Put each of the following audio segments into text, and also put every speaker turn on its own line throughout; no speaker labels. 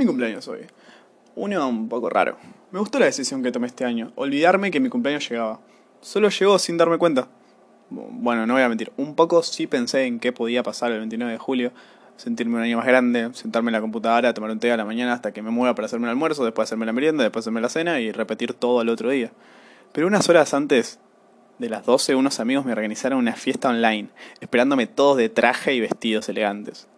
mi cumpleaños hoy. Uno un poco raro. Me gustó la decisión que tomé este año, olvidarme que mi cumpleaños llegaba. Solo llegó sin darme cuenta. Bueno, no voy a mentir, un poco sí pensé en qué podía pasar el 29 de julio, sentirme un año más grande, sentarme en la computadora, tomar un té a la mañana hasta que me mueva para hacerme el almuerzo, después hacerme la merienda, después hacerme la cena y repetir todo al otro día. Pero unas horas antes de las 12 unos amigos me organizaron una fiesta online, esperándome todos de traje y vestidos elegantes.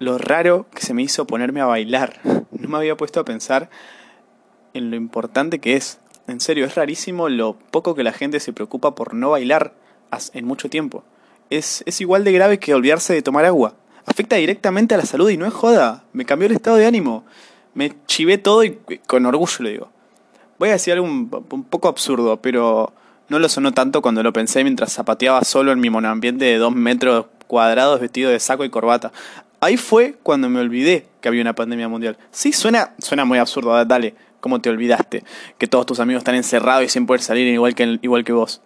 Lo raro que se me hizo ponerme a bailar. No me había puesto a pensar en lo importante que es en serio, es rarísimo lo poco que la gente se preocupa por no bailar en mucho tiempo. Es, es igual de grave que olvidarse de tomar agua. Afecta directamente a la salud y no es joda. Me cambió el estado de ánimo. Me chivé todo y con orgullo lo digo. Voy a decir algo un, poco absurdo, pero no lo sonó tanto cuando lo pensé mientras zapateaba solo en mi monoambiente de dos metros cuadrados vestido de saco y corbata. Ahí fue cuando me olvidé que había una pandemia mundial. Sí, suena, suena muy absurdo, dale ¿Cómo te olvidaste? Que todos tus amigos están encerrados y sin poder salir igual que, igual que vos.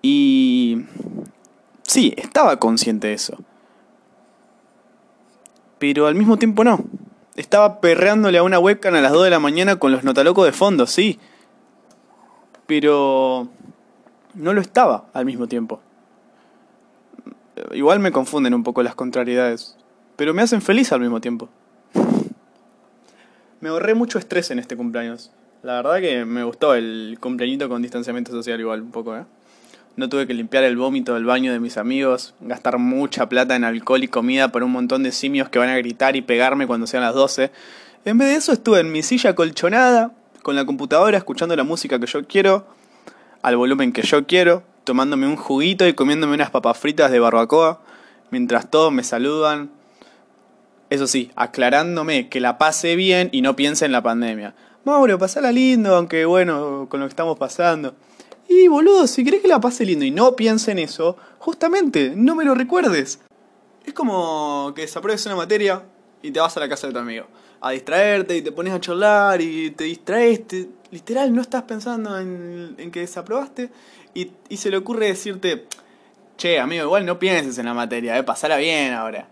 Y... Sí, estaba consciente de eso. Pero al mismo tiempo no. Estaba perreándole a una webcam a las 2 de la mañana con los notalocos de fondo, sí. Pero... No lo estaba al mismo tiempo. Igual me confunden un poco las contrariedades. Pero me hacen feliz al mismo tiempo. Me ahorré mucho estrés en este cumpleaños. La verdad que me gustó el cumpleañito con distanciamiento social igual un poco, ¿eh? No tuve que limpiar el vómito del baño de mis amigos, gastar mucha plata en alcohol y comida por un montón de simios que van a gritar y pegarme cuando sean las 12. En vez de eso estuve en mi silla colchonada, con la computadora, escuchando la música que yo quiero, al volumen que yo quiero, tomándome un juguito y comiéndome unas papas fritas de barbacoa, mientras todos me saludan, eso sí, aclarándome que la pase bien y no piense en la pandemia. Mauro, pasala lindo, aunque bueno, con lo que estamos pasando. Y boludo, si querés que la pase lindo y no piense en eso, justamente, no me lo recuerdes. Es como que desapruebes una materia y te vas a la casa de tu amigo. A distraerte y te pones a charlar y te distraes. literal, no estás pensando en, en que desaprobaste. Y, y se le ocurre decirte, che, amigo, igual no pienses en la materia, eh, pasala bien ahora.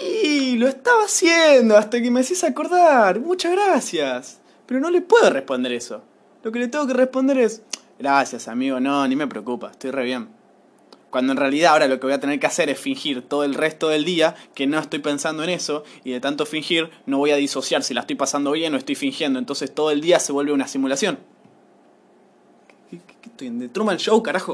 Y lo estaba haciendo hasta que me hacías acordar. Muchas gracias. Pero no le puedo responder eso. Lo que le tengo que responder es, gracias amigo, no, ni me preocupa, estoy re bien. Cuando en realidad ahora lo que voy a tener que hacer es fingir todo el resto del día que no estoy pensando en eso y de tanto fingir no voy a disociar si la estoy pasando bien o estoy fingiendo. Entonces todo el día se vuelve una simulación. ¿Qué, estoy en The Truman Show, carajo?